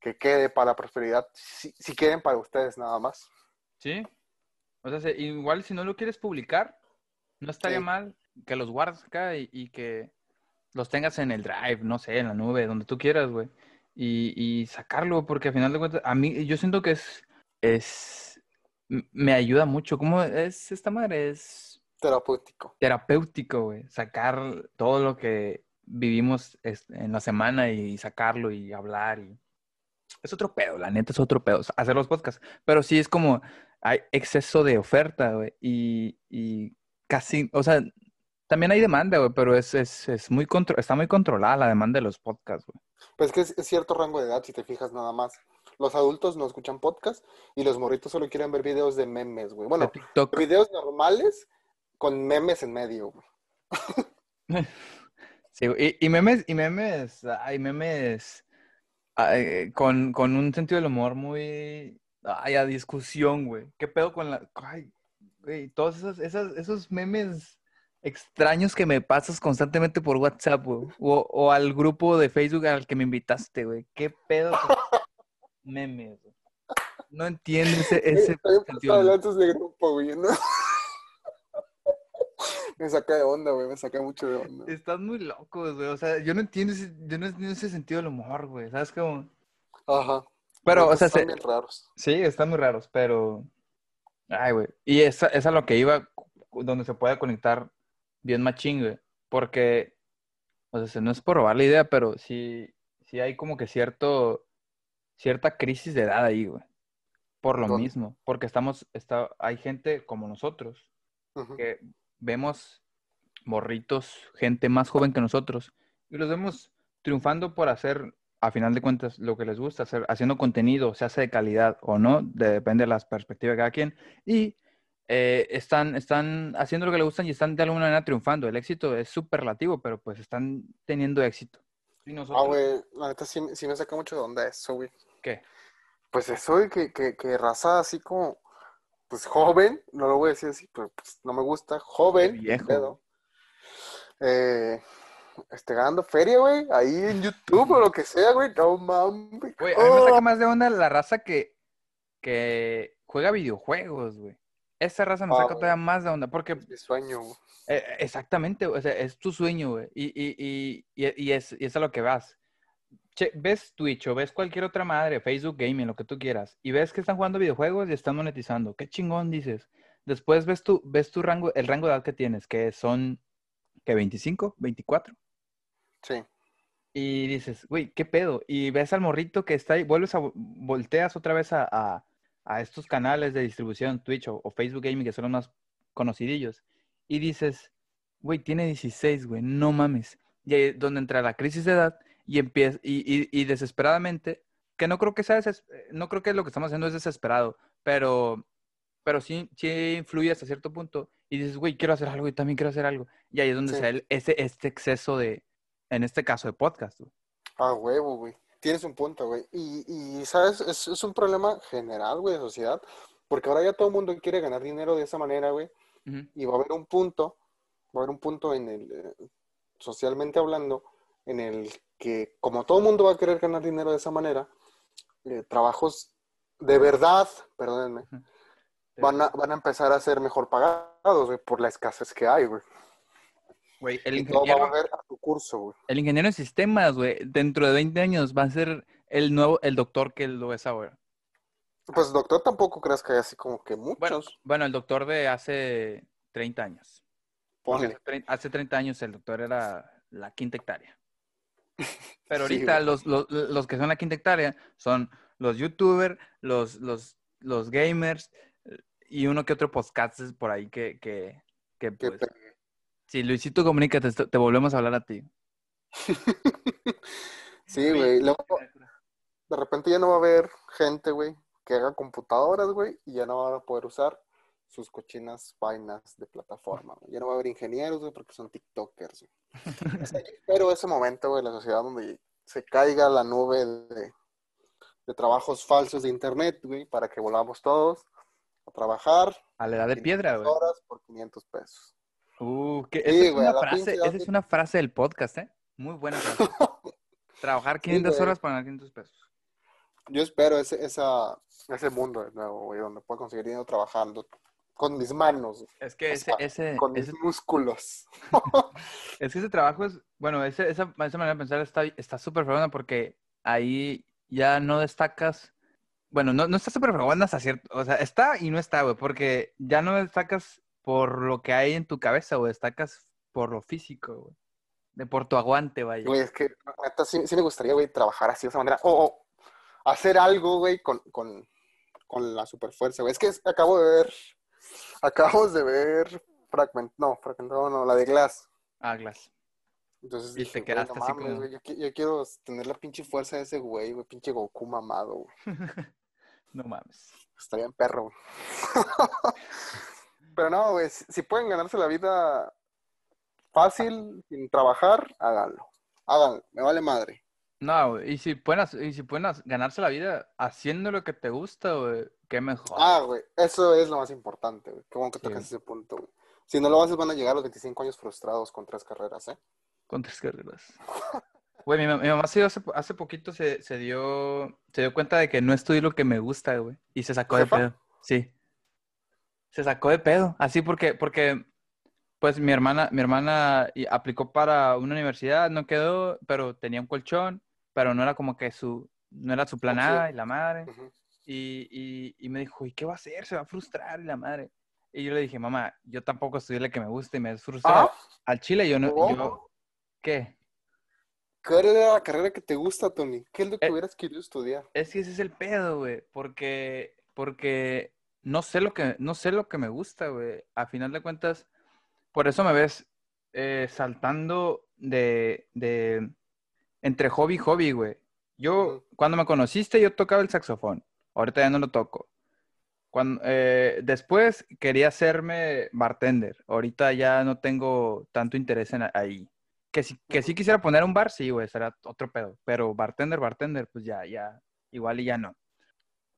que quede para la prosperidad, si, si quieren para ustedes nada más. ¿Sí? O sea, se- igual si no lo quieres publicar, no estaría Sí. mal que los guardes acá y, y que los tengas en el drive, no sé, en la nube, donde tú quieras, güey. Y, y sacarlo, porque al final de cuentas, a mí, yo siento que es, es, me ayuda mucho. ¿Cómo es esta madre? Es Terapéutico. terapéutico, güey. Sacar todo lo que vivimos en la semana y sacarlo y hablar y... Es otro pedo, la neta es otro pedo, hacer los podcasts. Pero sí es como, hay exceso de oferta, güey, y, y casi, o sea, también hay demanda, güey, pero es, es, es muy contro- está muy controlada la demanda de los podcasts, güey. Pues que es, es cierto rango de edad, si te fijas nada más. Los adultos no escuchan podcast y los morritos solo quieren ver videos de memes, güey. Bueno, TikTok. videos normales con memes en medio, güey. Sí, y, y memes, y memes, hay memes ay, con, con un sentido del humor muy, ay, a discusión, güey. ¿Qué pedo con la, ay, güey, todos esos, esas- esos memes extraños que me pasas constantemente por WhatsApp, güey, o, o al grupo de Facebook al que me invitaste, güey. ¿Qué pedo memes, güey? No entiendo ese, ese del humor. hablar de grupo, güey, ¿no? Me saca de onda, güey, me saca mucho de onda. Están muy locos, güey. O sea, yo no entiendo ese, yo no entiendo ese sentido del humor, güey. ¿Sabes cómo? Ajá. Pero, o sea, están se- bien raros. Sí, están muy raros, pero. Ay, güey. Y esa, esa es lo que iba, donde se puede conectar bien machín, güey. Porque, o sea, no es por robar la idea, pero sí, sí hay como que cierto, cierta crisis de edad ahí, güey. Por lo ¿Dónde? mismo. Porque estamos, está, hay gente como nosotros que vemos morritos, gente más joven que nosotros, y los vemos triunfando por hacer, a final de cuentas, lo que les gusta, hacer, haciendo contenido, se hace de calidad o no, de- depende de las perspectivas de cada quien, y eh, están, están haciendo lo que les gustan y están de alguna manera triunfando. El éxito es súper relativo, pero pues están teniendo éxito. Y Ah, nosotros, güey, la neta sí, sí me saca mucho de onda eso, güey. ¿qué? Pues eso, güey, que, que, que raza así como, pues joven, no lo voy a decir así, pero pues no me gusta, joven, Viejo. pedo. Eh, este, ganando feria, güey, ahí en YouTube o lo que sea, güey, no mames. Güey, a mí me Oh, saca más de onda la raza que, que juega videojuegos, güey. Esa raza me saca todavía más de onda, porque es mi sueño, eh, exactamente, o sea, es tu sueño, güey. Y, y, y, y, y es, y es a lo que vas. Che, ves Twitch o ves cualquier otra madre, Facebook Gaming, lo que tú quieras, y ves que están jugando videojuegos y están monetizando. Qué chingón dices. Después ves tu, ves tu rango, el rango de edad que tienes, que son, ¿qué? ¿25? ¿24? Sí. Y dices, güey, ¿qué pedo? Y ves al morrito que está ahí, vuelves a, volteas otra vez a, a- a estos canales de distribución, Twitch o, o Facebook Gaming, que son los más conocidillos, y dices, güey, tiene 16, güey, no mames. Y ahí es donde entra la crisis de edad y empieza, y, y- y desesperadamente, que no creo que sea, deses- no creo que lo que estamos haciendo es desesperado, pero, pero sí, sí influye hasta cierto punto, y dices, güey, quiero hacer algo y también quiero hacer algo. Y ahí es donde Sí. se da el- ese, este exceso de, en este caso, de podcast. güey. A huevo, güey. Tienes un punto, güey. Y, y, ¿sabes? Es, es un problema general, güey, de sociedad. Porque ahora ya todo el mundo quiere ganar dinero de esa manera, güey. Y va a haber un punto, va a haber un punto en el, eh, socialmente hablando, en el que como todo el mundo va a querer ganar dinero de esa manera, eh, trabajos de verdad, perdónenme, van a, van a empezar a ser mejor pagados, güey, por la escasez que hay, güey. Güey, el va a ingeniero, volver a tu curso, güey. el ingeniero en sistemas, güey, dentro de 20 años va a ser el nuevo, el doctor que lo es ahora. Pues doctor tampoco creas que hay así como que muchos. bueno, el doctor de hace 30 años. Ponle. hace trein- hace 30 años el doctor era la quinta hectárea. Pero ahorita los, los, los que son la quinta hectárea son los youtubers, los, los, los gamers eh, y uno que otro podcast por ahí que, que, que Que pues, pe- si Luisito comunica, te, te volvemos a hablar a ti. Sí, güey. Luego, de repente ya no va a haber gente, güey, que haga computadoras, güey, y ya no van a poder usar sus cochinas vainas de plataforma. güey. Ya no va a haber ingenieros, güey, porque son TikTokers. güey. O sea, yo espero ese momento, güey, en la sociedad donde se caiga la nube de, de trabajos falsos de internet, güey, para que volvamos todos a trabajar A la edad de 500 piedra, güey. horas por 500 pesos. Uh, que Sí, esa, es una frase, esa es una frase del podcast, ¿eh? Muy buena frase. Trabajar 500 güey. horas para ganar 500 pesos. Yo espero ese, esa, ese mundo de nuevo, güey, donde pueda conseguir dinero trabajando con mis manos, Es que O ese, sea, ese, con ese- mis músculos. es que ese trabajo es, bueno, ese- esa, esa manera de pensar está está súper fregona porque ahí ya no destacas, bueno, no, no está súper fregona hasta cierto, o sea, está y no está, güey, porque ya no destacas por lo que hay en tu cabeza, güey, destacas por lo físico, güey, de por tu aguante, vaya. Güey, es que neta sí, sí me gustaría, güey, trabajar así de esa manera. O, o hacer algo, güey, con, con, con la superfuerza, güey. Es que acabo de ver, acabamos de ver Fragment, no, Fragmentado no, la de Glass. Ah, Glass. Entonces Y dije, te güey, quedaste no así mames, como- güey, yo quiero tener la pinche fuerza de ese güey, güey, pinche Goku mamado, güey. No mames. Estaría en perro, güey. Pero no, güey, si, pueden ganarse la vida fácil, sin trabajar, háganlo. Háganlo, me vale madre. No, güey, y si pueden, y si pueden ganarse la vida haciendo lo que te gusta, güey, qué mejor. Ah, güey, eso es lo más importante, güey. Qué bueno que Sí. tocas ese punto, güey. Si no lo haces, van a llegar a los 25 años frustrados con tres carreras, ¿eh? Con tres carreras. Güey, mi, mi mamá se dio hace, hace poquito se, se dio se dio cuenta de que no estudié lo que me gusta, güey. Y se sacó de pedo. Sí. Se sacó de pedo. Así porque, porque, pues mi hermana, mi hermana aplicó para una universidad, no quedó, pero tenía un colchón, pero no era como que su, no era su plan Opción. A y la madre. Y, y, y me dijo, ¿y qué va a hacer? Se va a frustrar y la madre. Y yo le dije, mamá, yo tampoco estudié lo que me gusta y me frustra. Ah, Al chile yo no, ¿cómo? yo, ¿qué? ¿Cuál era la carrera que te gusta, Tony? ¿Qué es lo que Eh, hubieras querido estudiar? Es que ese es el pedo, güey, porque, porque no sé lo que, no sé lo que me gusta, güey. A final de cuentas, por eso me ves eh, saltando de, de entre hobby y hobby, güey. Yo, cuando me conociste, yo tocaba el saxofón. Ahorita ya no lo toco. Cuando, eh, después quería hacerme bartender. Ahorita ya no tengo tanto interés en ahí. Que si, que sí quisiera poner un bar, sí, güey, será otro pedo. Pero bartender, bartender, pues ya, ya, igual y ya no.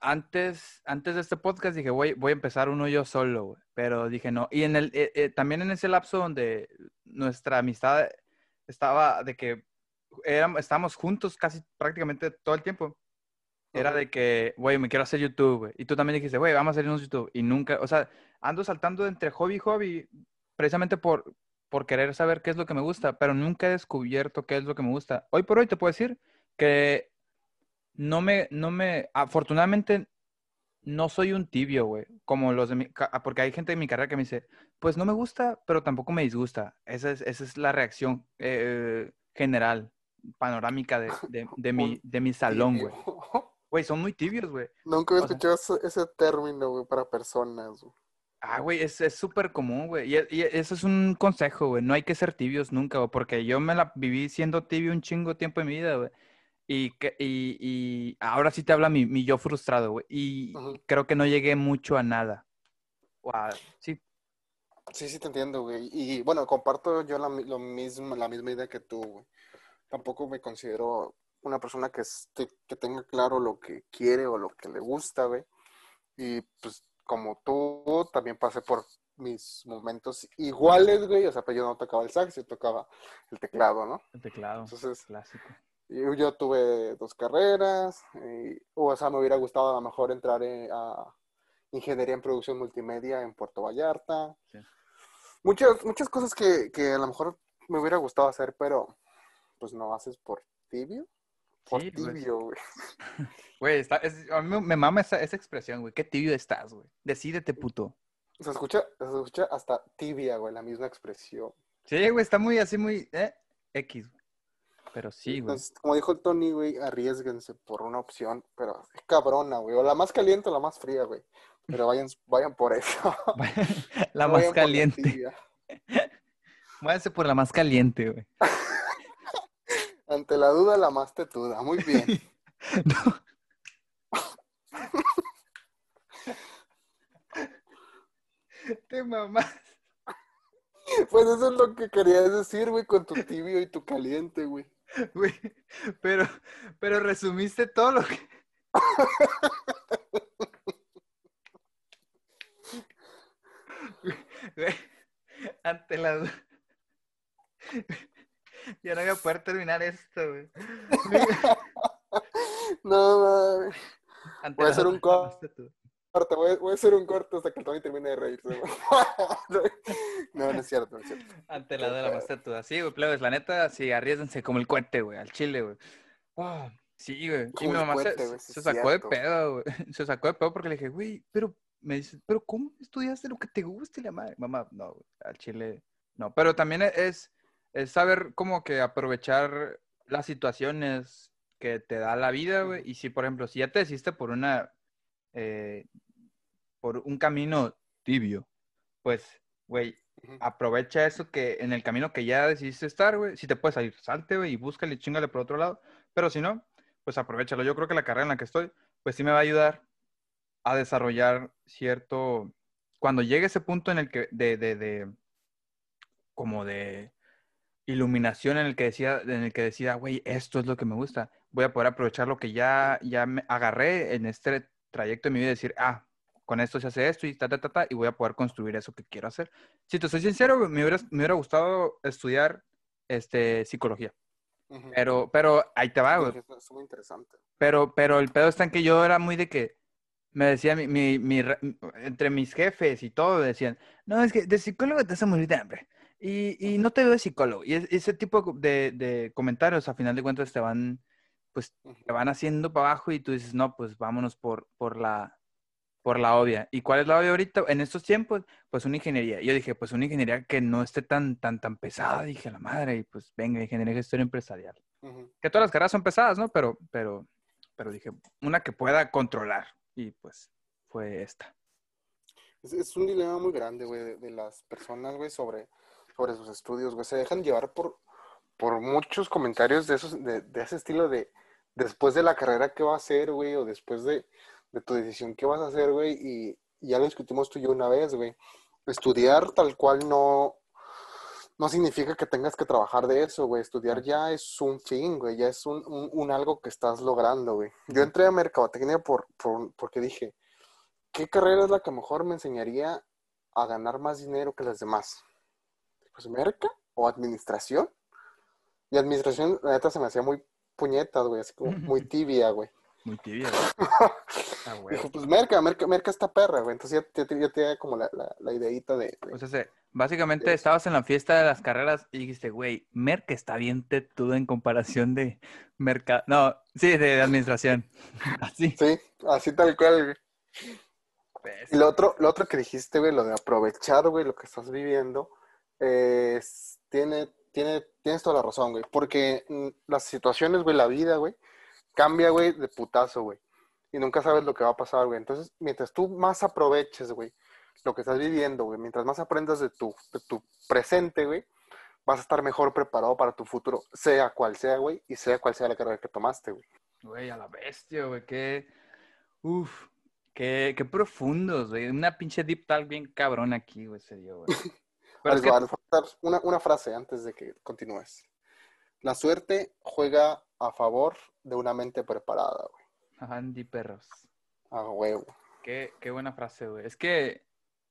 Antes, antes de este podcast dije, voy, voy a empezar uno yo solo, güey. Pero dije no. Y en el, eh, eh, también en ese lapso donde nuestra amistad estaba de que éramos, estábamos juntos casi prácticamente todo el tiempo. Era de que, güey, me quiero hacer YouTube, güey. Y tú también dijiste, güey, vamos a hacer unos YouTube. Y nunca, o sea, ando saltando entre hobby y hobby precisamente por, por querer saber qué es lo que me gusta, pero nunca he descubierto qué es lo que me gusta. Hoy por hoy te puedo decir que no me, no me, afortunadamente no soy un tibio, güey, como los de mi, ca- porque hay gente de mi carrera que me dice, pues no me gusta, pero tampoco me disgusta. Esa es, esa es la reacción eh, general, panorámica de, de, de mi, de mi salón, güey. Güey, son muy tibios, güey. Nunca había O sea- escuchado ese, ese término, güey, para personas, güey. Ah, güey, es es súper común, güey. Y, y eso es un consejo, güey. No hay que ser tibios nunca, güey, porque yo me la viví siendo tibio un chingo tiempo de mi vida, güey. Y, que, y, y ahora sí te habla mi, mi yo frustrado, güey. Y creo que no llegué mucho a nada. Sí, Sí, sí te entiendo, güey. Y bueno, comparto yo la, lo mismo, la misma idea que tú, güey. Tampoco me considero una persona que, esté, que tenga claro lo que quiere o lo que le gusta, güey. Y pues como tú, también pasé por mis momentos iguales, güey. O sea, pues yo no tocaba el sax, yo tocaba el teclado, ¿no? el teclado, Entonces, clásico. Yo, yo tuve dos carreras. y- o sea, me hubiera gustado a lo mejor entrar en- a ingeniería en producción multimedia en Puerto Vallarta. Sí. Muchas, muchas cosas que, que a lo mejor me hubiera gustado hacer, pero pues no haces por tibio. Por Sí, güey. tibio, güey. Güey, está, es- a mí me- mama esa, esa expresión, güey. Qué tibio estás, güey. Decídete, puto. Se escucha, se escucha hasta tibia, güey, la misma expresión. Sí, güey, está muy así, muy eh, X, güey. Pero sí, güey. Entonces, como dijo el Tony, güey, arriesguense por una opción, pero es cabrona, güey. O la más caliente o la más fría, güey. Pero vayan, vayan por eso. La No más caliente. Váyanse por la más caliente, güey. Ante la duda, la más tetuda. Muy bien. No. Te mamás. Pues eso es lo que querías decir, güey, con tu tibio y tu caliente, güey. Güey, pero, pero resumiste todo lo que. Güey, ante la. Ya no voy a poder terminar esto, güey. No, mames. Ante Voy a hacer un. Corte, voy, a- voy a hacer un corto hasta que el Tony termine de reírse, güey. No, no es cierto, no es cierto. Ante la de la tetuda. Sí, güey, plebes, la neta, sí, arriesguense como el cohete, güey, al chile, güey. Ah, sí, güey. Y mi mamá se- sacó de pedo, güey. Se sacó de pedo porque le dije, güey, pero me dice, pero ¿cómo estudiaste lo que te gusta y la madre? Mamá, no, güey, al chile, no. Pero también es, es saber como que aprovechar las situaciones que te da la vida, güey. Y si, por ejemplo, si ya te decidiste por una, eh, por un camino tibio, pues, güey, Aprovecha eso que en el camino que ya decidiste estar, güey. Si te puedes salir, salte, güey, y búscale, chingale por otro lado. Pero si no, pues aprovechalo. Yo creo que la carrera en la que estoy, pues sí me va a ayudar a desarrollar cierto. Cuando llegue ese punto en el que, de, de, de, como de iluminación en el que decía, en el que decía, güey, esto es lo que me gusta. Voy a poder aprovechar lo que ya, ya me agarré en este trayecto de mi vida y decir, ah, con esto se hace esto y ta, ta, ta, ta, y voy a poder construir eso que quiero hacer. Si te soy sincero, me hubiera, me hubiera gustado estudiar este, psicología. Ujú. Pero, pero ahí te va, güey. Dije, "Esto Es muy interesante. Pero, pero el pedo está en que yo era muy de que me decía mi, mi, mi re- entre mis jefes y todo, decían, no, es que de psicólogo te vas a morir de hambre. Y, y no te veo de psicólogo. Y es- ese tipo de, de comentarios, a final de cuentas, te van, pues, Ujú. te van haciendo para abajo y tú dices, no, pues vámonos por, por la, por la obvia. ¿Y cuál es la obvia ahorita? En estos tiempos, pues una ingeniería. Yo dije, pues una ingeniería que no esté tan, tan, tan pesada, dije, la madre, y pues venga, ingeniería de gestión empresarial. Que todas las carreras son pesadas, ¿no? Pero, pero, pero dije, una que pueda controlar. Y pues fue esta. Es, es un dilema muy grande, güey, de, de las personas, güey, sobre, sobre sus estudios, güey. Se dejan llevar por, por muchos comentarios de, esos, de, de ese estilo de después de la carrera que va a hacer, güey, o después de, de tu decisión que vas a hacer, güey, y, y ya lo discutimos tú y yo una vez, güey. Estudiar tal cual no, no significa que tengas que trabajar de eso, güey. Estudiar ya es un fin, güey, ya es un, un, un algo que estás logrando, güey. Yo entré a mercadotecnia por, por, porque dije, ¿qué carrera es la que mejor me enseñaría a ganar más dinero que las demás? Pues merca o administración. Y administración, la neta, se me hacía muy puñetas, güey, así como muy tibia, güey. Muy tibia, güey. Dijo, pues merca, merca, merca esta perra, güey. Entonces ya, ya, ya tenía como la, la, la ideita de, de- O sea, se- básicamente estabas en la fiesta de las carreras y dijiste, güey, Merck está bien tetudo en comparación de mercado. No, sí, de administración. Así. Sí, así tal cual, güey. Pues, Y lo otro, lo otro que dijiste, güey, lo de aprovechar, güey, lo que estás viviendo, es- tiene, tiene, tienes toda la razón, güey. Porque mm, las situaciones, güey, la vida, güey, cambia, güey, de putazo, güey. Y nunca sabes lo que va a pasar, güey. Entonces, mientras tú más aproveches, güey, lo que estás viviendo, güey, mientras más aprendas de tu, de tu presente, güey, vas a estar mejor preparado para tu futuro, sea cual sea, güey, y sea cual sea la carrera que tomaste, güey. Güey, a la bestia, güey, qué... Uf, qué, qué profundos, güey. Una pinche deep talk bien cabrón aquí, güey, se dio, güey. Pero es que- una, una frase antes de que continúes. La suerte juega a favor de una mente preparada, güey. Andy Perros. A huevo. Qué, qué buena frase, güey. Es que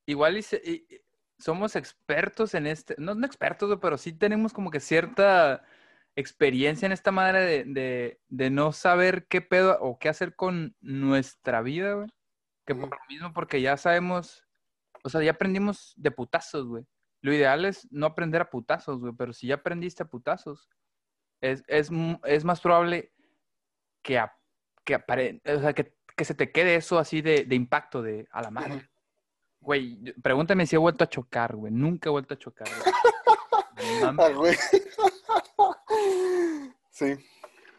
igual y se- y- y somos expertos en este, no, no expertos, güey, pero sí tenemos como que cierta experiencia en esta madre de, de, de no saber qué pedo o qué hacer con nuestra vida, güey. Que por lo mismo, porque ya sabemos, o sea, ya aprendimos de putazos, güey. Lo ideal es no aprender a putazos, güey, pero si ya aprendiste a putazos, es, es, es más probable que, a- que, apare- o sea, que, que se te quede eso así de, de impacto de a la madre. Güey, yo- pregúntame si he vuelto a chocar, güey. Nunca he vuelto a chocar. güey. Ah, güey. Sí,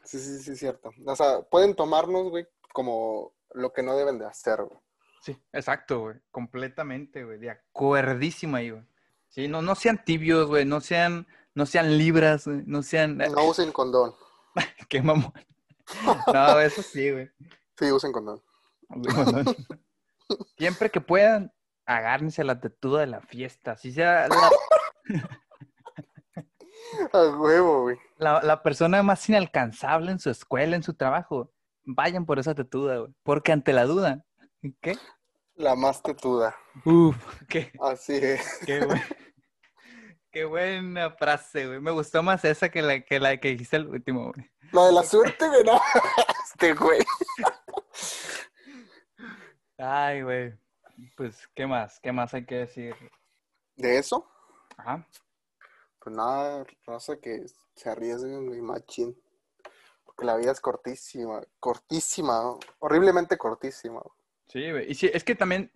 sí, sí, sí, cierto. O sea, pueden tomarnos, güey, como lo que no deben de hacer, güey. Sí, exacto, güey. Completamente, güey. De acuerdísimo ahí, güey. Sí, no, no sean tibios, güey. No sean, no sean libras, güey. No sean. No usen condón. Qué mamón. No, eso sí, güey. Sí, usen condón. Siempre que puedan, agárrense la tetuda de la fiesta. Si sea la, A huevo, güey. la, la persona más inalcanzable en su escuela, en su trabajo, vayan por esa tetuda, güey. Porque ante la duda, ¿qué? La más tetuda. Uf, qué, Así es. qué, buen- qué buena frase, güey. Me gustó más esa que la que, la que dijiste al último, güey. Lo de la suerte, güey, no. Este, güey. Ay, güey. Pues, ¿qué más? ¿Qué más hay que decir? De eso, Ajá. pues nada, raza que se arriesguen, güey, machín. Porque la vida es cortísima, cortísima, horriblemente cortísima. Sí, güey. Y sí, es que también,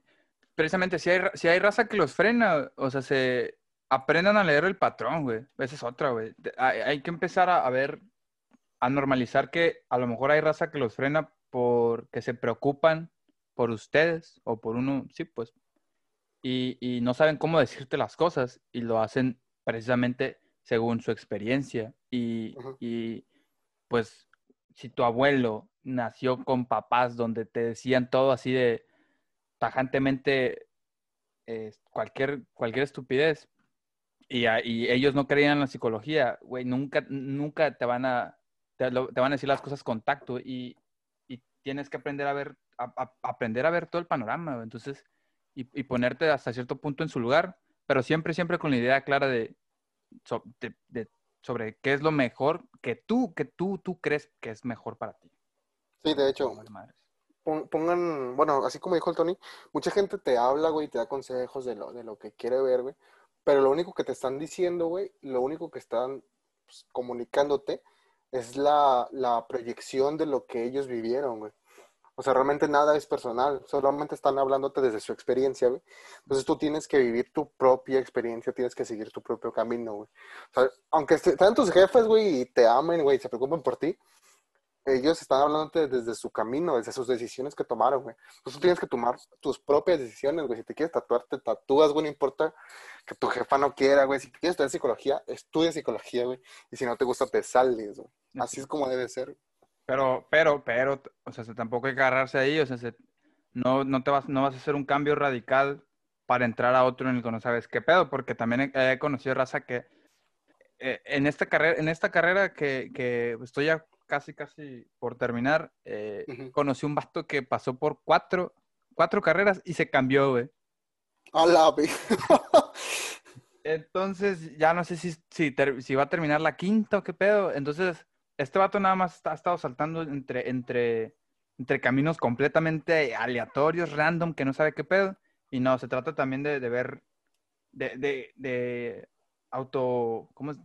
precisamente, si hay, si hay raza que los frena, o sea, se aprendan a leer el patrón, güey. Esa es otra, güey. Hay, hay que empezar a, a ver, a normalizar que a lo mejor hay raza que los frena porque se preocupan por ustedes o por uno, sí, pues. Y, y no saben cómo decirte las cosas y lo hacen precisamente según su experiencia. Y pues, si tu abuelo nació con papás donde te decían todo así de tajantemente eh, cualquier, cualquier estupidez y, ellos no creían en la psicología, güey, nunca, nunca te van a, te, van a decir las cosas con tacto y, y tienes que aprender a ver, a- a- aprender a ver todo el panorama, entonces, y, y ponerte hasta cierto punto en su lugar, pero siempre, siempre con la idea clara de, so- de- de- sobre qué es lo mejor que tú, que tú, tú crees que es mejor para ti. Sí, de hecho, pon- pongan, bueno, así como dijo el Tony, mucha gente te habla, güey, y te da consejos de lo, de lo que quiere ver, güey, pero lo único que te están diciendo, güey, lo único que están pues, comunicándote es la, la proyección de lo que ellos vivieron, güey. O sea, realmente nada es personal, solamente están hablándote desde su experiencia, güey. Entonces tú tienes que vivir tu propia experiencia, tienes que seguir tu propio camino, güey. O sea, aunque estén tus jefes, güey, y te amen, güey, y se preocupen por ti, ellos están hablándote desde su camino, desde sus decisiones que tomaron, güey. Entonces tú tienes que tomar tus propias decisiones, güey. Si te quieres tatuar, te tatúas, güey, no importa que tu jefa no quiera, güey. Si quieres estudiar psicología, estudia psicología, güey. Y si no te gusta, te sales, güey. Así es como debe ser. Pero, pero, pero, o sea, se- tampoco hay que agarrarse ahí, o sea, se- no, no te vas, no vas a hacer un cambio radical para entrar a otro en el que no sabes qué pedo, porque también he, he conocido raza que eh, en esta carrera, en esta carrera que, que estoy ya casi, casi por terminar, eh, conocí un vato que pasó por cuatro, cuatro carreras y se cambió, güey. A la, güey. Entonces, ya no sé si, si, va a terminar la quinta o qué pedo. Entonces, este vato nada más ha estado saltando entre, entre, entre caminos completamente aleatorios, random, que no sabe qué pedo. Y no, se trata también de, de ver, de, de, de auto, ¿cómo es?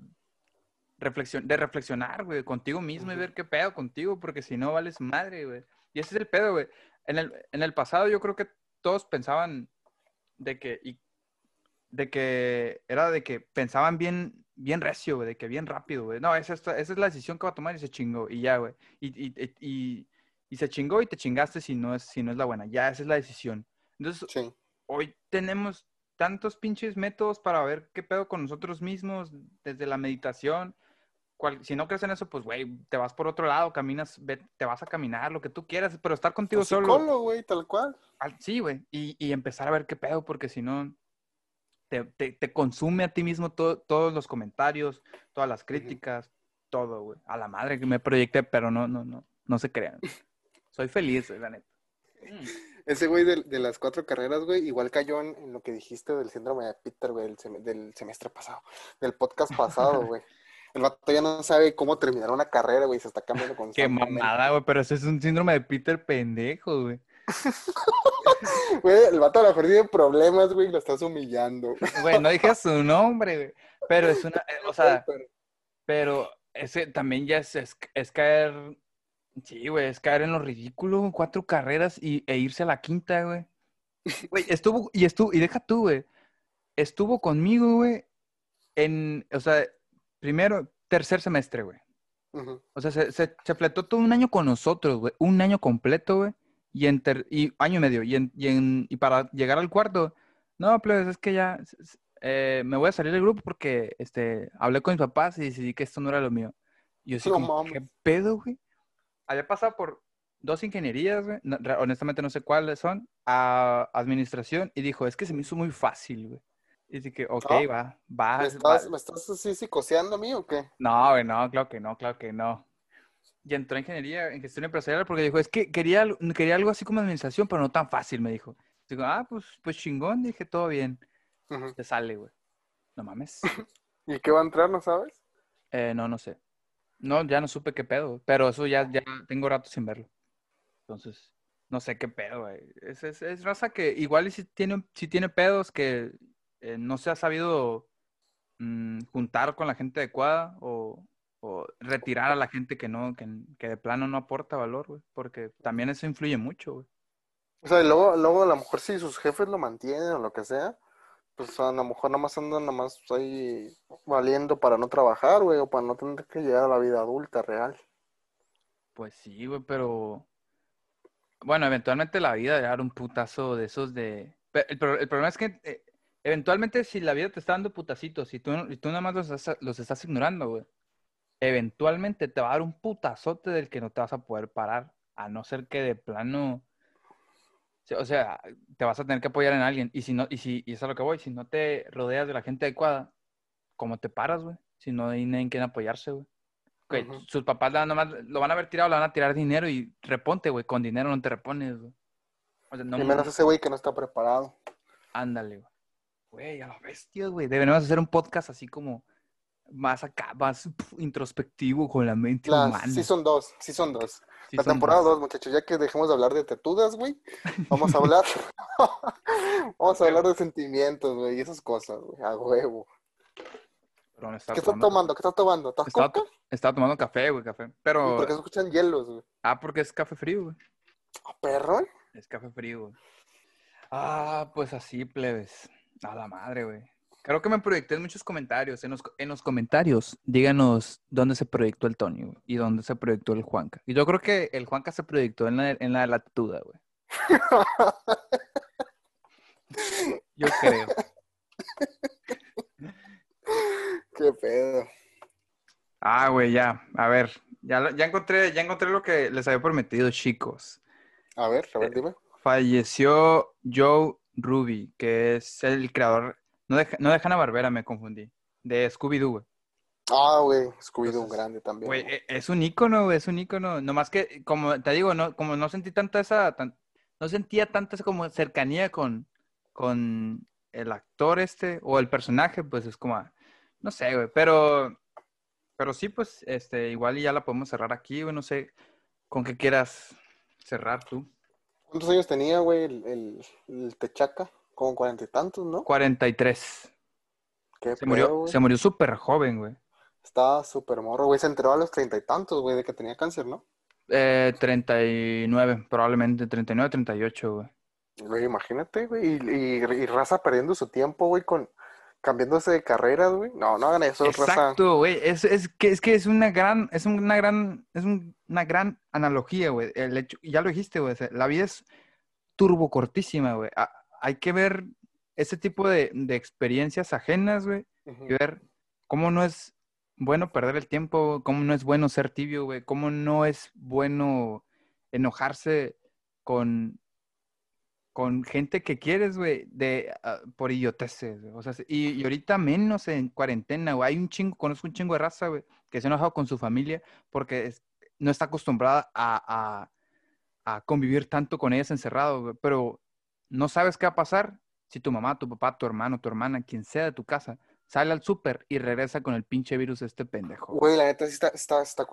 Reflexión, de reflexionar, güey, contigo mismo y ver qué pedo contigo, porque si no vales madre, güey. Y ese es el pedo, güey. En el, en el pasado yo creo que todos pensaban de que, y de que era de que pensaban bien, bien recio, güey, de que bien rápido, güey. No, esa, es- esa es la decisión que va a tomar y se chingó, y ya, güey. Y, y, y, y- y se chingó y te chingaste si no, es, si no es la buena. Ya, esa es la decisión. Entonces, Sí. hoy tenemos tantos pinches métodos para ver qué pedo con nosotros mismos, desde la meditación. Cual- si no crees en eso, pues, güey, te vas por otro lado, caminas, ve- te vas a caminar, lo que tú quieras, pero estar contigo solo. psicólogo, güey, tal cual. Al- Sí, güey. Y, y empezar a ver qué pedo, porque si no, te, te- te consume a ti mismo to- todos los comentarios, todas las críticas, todo, güey. A la madre que me proyecté, pero no, no, no, no se crean. Soy feliz, la neta. Mm. Ese güey de, de las cuatro carreras, güey, igual cayó en, en lo que dijiste del síndrome de Peter, güey, del, sem- del semestre pasado, del podcast pasado, güey. El vato ya no sabe cómo terminar una carrera, güey, se está cambiando Qué constantemente. mamada, güey, pero ese es un síndrome de Peter pendejo, güey. Güey, el vato a lo mejor tiene problemas, güey, lo estás humillando. Güey, no dije su nombre, güey. Pero es una, eh, o sea, Pero- pero ese también ya es, es, es caer, sí, güey, es caer en lo ridículo, cuatro carreras y, e irse a la quinta, güey. Güey, estuvo, y estuvo, y deja tú, güey, estuvo conmigo, güey, en, o sea, primero, tercer semestre, güey. O sea, se, se, se fletó todo un año con nosotros, güey. Un año completo, güey. Y, en ter- y año y medio. Y, en- y, en- y para llegar al cuarto, no, pues es que ya eh, me voy a salir del grupo porque este, hablé con mis papás y decidí que esto no era lo mío. Y yo No mames. ¿qué pedo, güey? Había pasado por dos ingenierías, güey. no- honestamente no sé cuáles son. A administración. Y dijo, es que se me hizo muy fácil, güey. Y dije que, ok, va, va, ¿Me va. estás, ¿Me estás así psicoseando a mí o qué? No, güey, no, claro que no, claro que no. Y entró en ingeniería, en gestión empresarial, porque dijo, es que quería, quería algo así como administración, pero no tan fácil, me dijo. Digo, ah, pues, pues chingón, dije, todo bien. Te sale, güey. No mames. ¿Y qué va a entrar, no sabes? Eh, no, no sé. No, ya no supe qué pedo, pero eso ya, ya tengo rato sin verlo. Entonces, no sé qué pedo, güey. Es, es, es raza que igual si tiene, si tiene pedos que eh, no se ha sabido mm, juntar con la gente adecuada o, o retirar a la gente que no, que, que de plano no aporta valor, güey. Porque también eso influye mucho, güey. O sea, y luego, luego a lo mejor si sus jefes lo mantienen o lo que sea, pues a lo mejor nada más andan nada más ahí valiendo para no trabajar, güey, o para no tener que llegar a la vida adulta real. Pues sí, güey, pero bueno, eventualmente la vida a dar un putazo de esos de... El problema es que eh, eventualmente si la vida te está dando putacitos y tú, y tú nada más los estás, los estás ignorando, güey, eventualmente te va a dar un putazote del que no te vas a poder parar, a no ser que de plano... O sea, te vas a tener que apoyar en alguien. Y si no, y si, y eso es a lo que voy, si no te rodeas de la gente adecuada, ¿cómo te paras, güey? Si no hay nadie en quien apoyarse, güey. Sus papás la- nomás lo van a haber tirado, le van a tirar dinero y reponte, güey. Con dinero no te repones, güey. O sea, no Y menos ese güey que no está preparado. Ándale, güey. Güey, a la bestia, güey. Deberíamos hacer un podcast así como más acá, más introspectivo con la mente Las, humana. sí son dos, sí son dos. Sí la son temporada dos. dos, muchachos, ya que dejemos de hablar de tetudas, güey, vamos a hablar, vamos a hablar de sentimientos, güey, y esas cosas, güey, a huevo. Perdón, ¿Qué estás tomando-? ¿Qué estás tomando? ¿Estás Estaba, coca? estaba tomando café, güey, café. ¿Y Pero, ¿Por qué se escuchan hielos, güey? ah, porque es café frío, güey. ¿Ah, perro? Es café frío, güey. Ah, pues así, plebes. A la madre, güey. Creo que me proyecté en muchos comentarios. En los, en los comentarios, díganos dónde se proyectó el Tony, güey, y dónde se proyectó el Juanca. Y yo creo que el Juanca se proyectó en la, en la latitud, güey. Yo creo. Qué pedo. Ah, güey, ya. A ver, ya, ya encontré, ya encontré lo que les había prometido, chicos. A ver, a ver, Eh, dime. Falleció Joe Ruby, que es el creador, no de, no de Hanna-Barbera, me confundí, de Scooby-Doo, güey. Ah, güey, Scooby-Doo, grande también. Güey, güey. e- es un ícono, güey, es un ícono. Nomás que, como te digo, no, como no sentí tanta esa, tan- no sentía tanta esa como cercanía con, con el actor este o el personaje, pues es como, no sé, güey, pero, pero sí, pues, este, igual ya la podemos cerrar aquí, güey, no sé con qué quieras cerrar tú. ¿Cuántos años tenía, güey, el, el, el Techaca? Como cuarenta y tantos, ¿no? 43. ¿Qué Se murió, se murió súper joven, güey. Estaba súper morro, güey. Se enteró a los treinta y tantos, güey, de que tenía cáncer, ¿no? Eh, 39, probablemente 39, 38, güey. Güey, imagínate, güey. Y, y, y raza perdiendo su tiempo, güey, con cambiándose de carreras, güey. No, no hagan eso. Exacto, güey. Es, es que es que es una gran, es una gran, es un- una gran analogía, güey. El hecho, ya lo dijiste, güey. La vida es turbo cortísima, güey. Ah, Hay que ver ese tipo de, de experiencias ajenas, güey. Y ver cómo no es bueno perder el tiempo, cómo no es bueno ser tibio, güey. Cómo no es bueno enojarse con, con gente que quieres, güey, de, ah, por idioteces. O sea, y, y ahorita menos en cuarentena, güey. Hay un chingo, conozco un chingo de raza, güey, que se ha enojado con su familia porque no está acostumbrada a, a- a convivir tanto con ellas encerrado, güey. Pero no sabes qué va a pasar si tu mamá, tu papá, tu hermano, tu hermana, quien sea de tu casa, sale al súper y regresa con el pinche virus este pendejo. güey. La neta está, está, está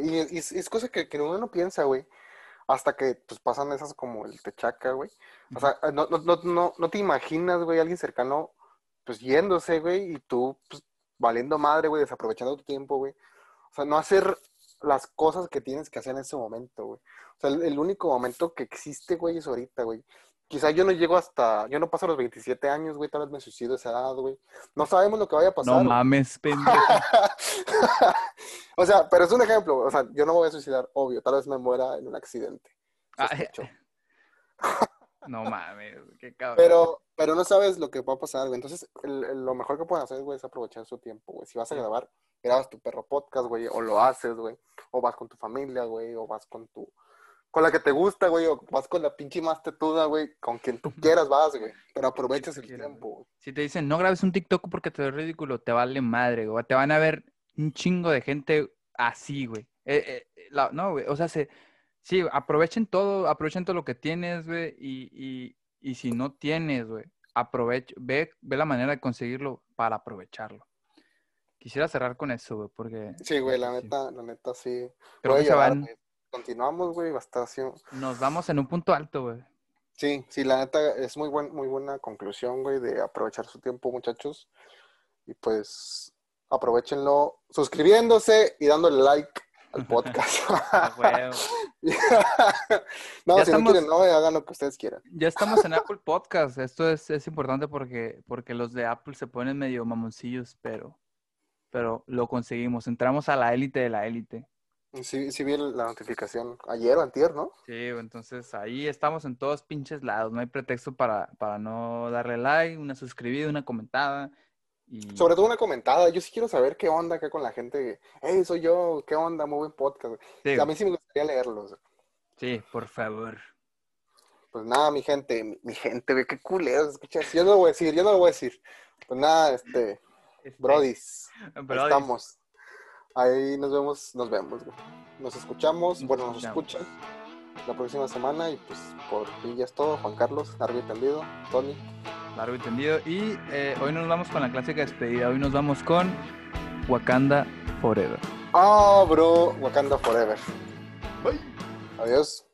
y es, es cosa que, que uno no piensa, güey. Hasta que pues pasan esas como el techaca, güey. O sea, no, no, no, no, no te imaginas, güey, alguien cercano, pues yéndose, güey, y tú, pues, valiendo madre, güey, desaprovechando tu tiempo, güey. O sea, no hacer las cosas que tienes que hacer en ese momento, güey. O sea, el, el único momento que existe, güey, es ahorita, güey. Quizá yo no llego hasta, yo no paso los 27 años, güey, tal vez me suicido esa edad, güey. No sabemos lo que vaya a pasar. No güey. mames, pendejo. o sea, pero es un ejemplo. O sea, yo no me voy a suicidar, obvio. Tal vez me muera en un accidente. Sospecho. No mames, qué cabrón. Pero, pero no sabes lo que va a pasar, güey. Entonces, el- el- lo mejor que pueden hacer, güey, es aprovechar su tiempo, güey. Si vas a grabar, grabas tu perro podcast, güey, o lo haces, güey. O vas con tu familia, güey, o vas con tu... Con la que te gusta, güey, o vas con la pinche más tetuda, güey. Con quien tú quieras vas, güey. Pero aprovechas el quieras, tiempo, güey. Si te dicen, no grabes un TikTok porque te ves ridículo, te vale madre, güey. Te van a ver un chingo de gente así, güey. Eh, eh, la- no, güey. O sea, se, sí, aprovechen todo, aprovechen todo lo que tienes, güey. Y, y, y si no tienes, güey, aprovecha, ve, ve la manera de conseguirlo para aprovecharlo. Quisiera cerrar con eso, güey, porque Sí, güey, la Sí. neta, la neta, sí. creo Voy que se van, güey. Continuamos, güey, así. nos vamos en un punto alto, güey. Sí, sí, la neta es muy buen, muy buena conclusión, güey, de aprovechar su tiempo, muchachos. Y pues aprovechenlo suscribiéndose y dándole like al podcast. No, Ya si estamos- no quieren, no, hagan lo que ustedes quieran. Ya estamos en Apple Podcast. Esto es, es importante porque, porque los de Apple se ponen medio mamoncillos, pero, pero lo conseguimos. Entramos a la élite de la élite. Sí, sí vi la notificación ayer o antier, ¿no? Sí, entonces ahí estamos en todos pinches lados. No hay pretexto para, para no darle like, una suscribida, una comentada. Y... Sobre todo una comentada. Yo sí quiero saber qué onda acá con la gente. Hey, soy yo, qué onda, muy buen podcast. Sí, A mí sí me gustaría leerlos. sí, por favor. Pues nada, mi gente, mi, mi gente, güey, qué culero, escuchas. Yo no lo voy a decir, yo no lo voy a decir. Pues nada, este, Este, Brodis. estamos. Ahí nos vemos, nos vemos, güey. Nos escuchamos, Nos bueno, nos escuchan la próxima semana y pues por mí ya es todo. Juan Carlos, largo y tendido, Tony. Largo y tendido. Y eh, hoy nos vamos con la clásica despedida. Hoy nos vamos con Wakanda Forever. Ah, bro, Wakanda Forever. Adiós.